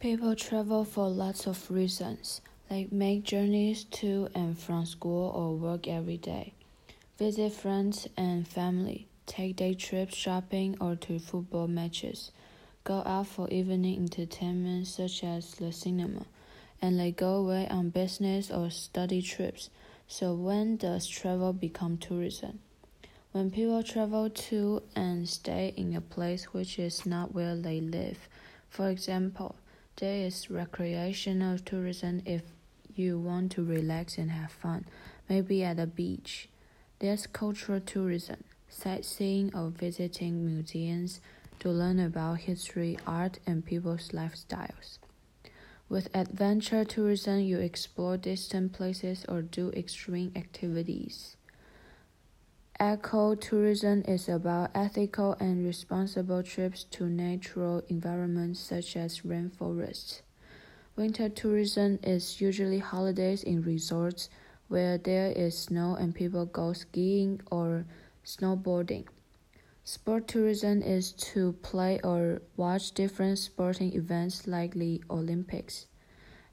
People travel for lots of reasons, like make journeys to and from school or work every day, visit friends and family, take day trips shopping or to football matches, go out for evening entertainment such as the cinema, and they go away on business or study trips. So when does travel become tourism? When people travel to and stay in a place which is not where they live. For example, there is recreational tourism if you want to relax and have fun, maybe at a beach. There's cultural tourism, sightseeing or visiting museums to learn about history, art, and people's lifestyles. With adventure tourism, you explore distant places or do extreme activities. Ecotourism is about ethical and responsible trips to natural environments such as rainforests. Winter tourism is usually holidays in resorts where there is snow and people go skiing or snowboarding. Sport tourism is to play or watch different sporting events like the Olympics.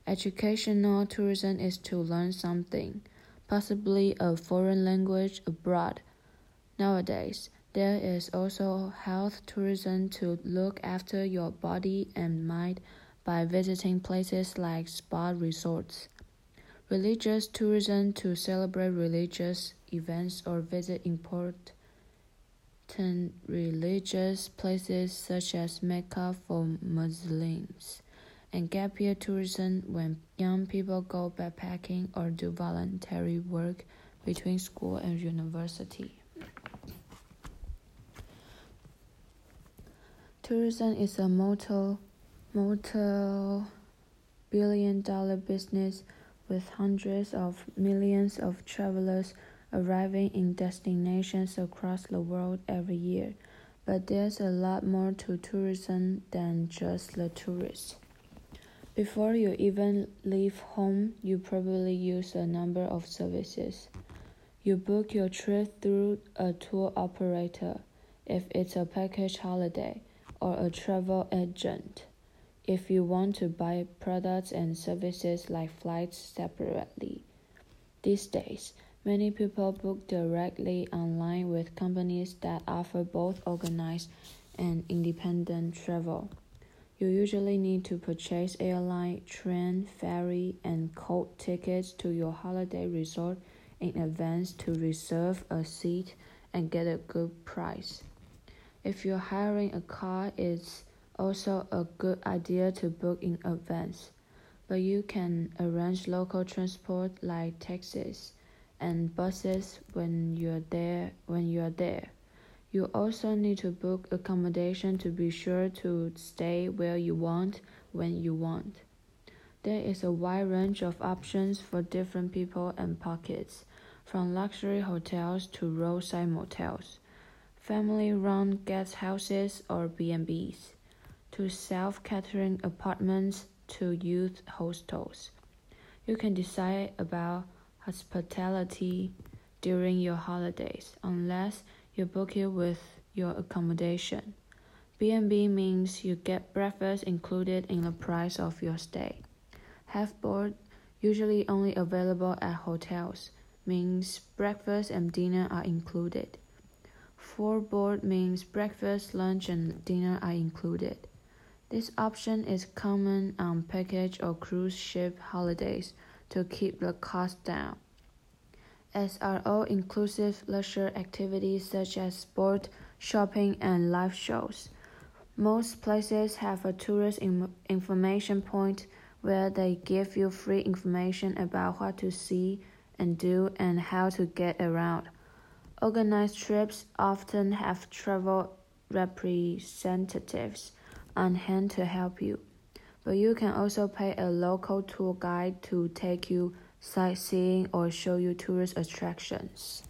Educational tourism is to learn something, possibly a foreign language abroad Nowadays, there is also health tourism to look after your body and mind by visiting places like spa resorts. Religious tourism to celebrate religious events or visit important religious places such as Mecca for Muslims. And gap year tourism when young people go backpacking or do voluntary work between school and university. Tourism is a multi, multi billion dollar business with hundreds of millions of travelers arriving in destinations across the world every year. But there's a lot more to tourism than just the tourists. Before you even leave home, you probably use a number of services. You book your trip through a tour operator if it's a package holiday or a travel agent if you want to buy products and services like flights separately. These days, many people book directly online with companies that offer both organized and independent travel. You usually need to purchase airline, train, ferry, and coach tickets to your holiday resort in advance to reserve a seat and get a good price. If you're hiring a car, it's also a good idea to book in advance. But you can arrange local transport like taxis and buses when you're there when you're there. You also need to book accommodation to be sure to stay where you want when you want. There is a wide range of options for different people and pockets, from luxury hotels to roadside motels family-run guest houses or B&Bs, to self-catering apartments to youth hostels. You can decide about hospitality during your holidays unless you book it with your accommodation. B&B means you get breakfast included in the price of your stay. Half board, usually only available at hotels, means breakfast and dinner are included. Full board means breakfast, lunch, and dinner are included. This option is common on package or cruise ship holidays to keep the cost down. SRO inclusive leisure activities such as sport, shopping, and live shows. Most places have a tourist information point where they give you free information about what to see and do and how to get around. Organized trips often have travel representatives on hand to help you, but you can also pay a local tour guide to take you sightseeing or show you tourist attractions.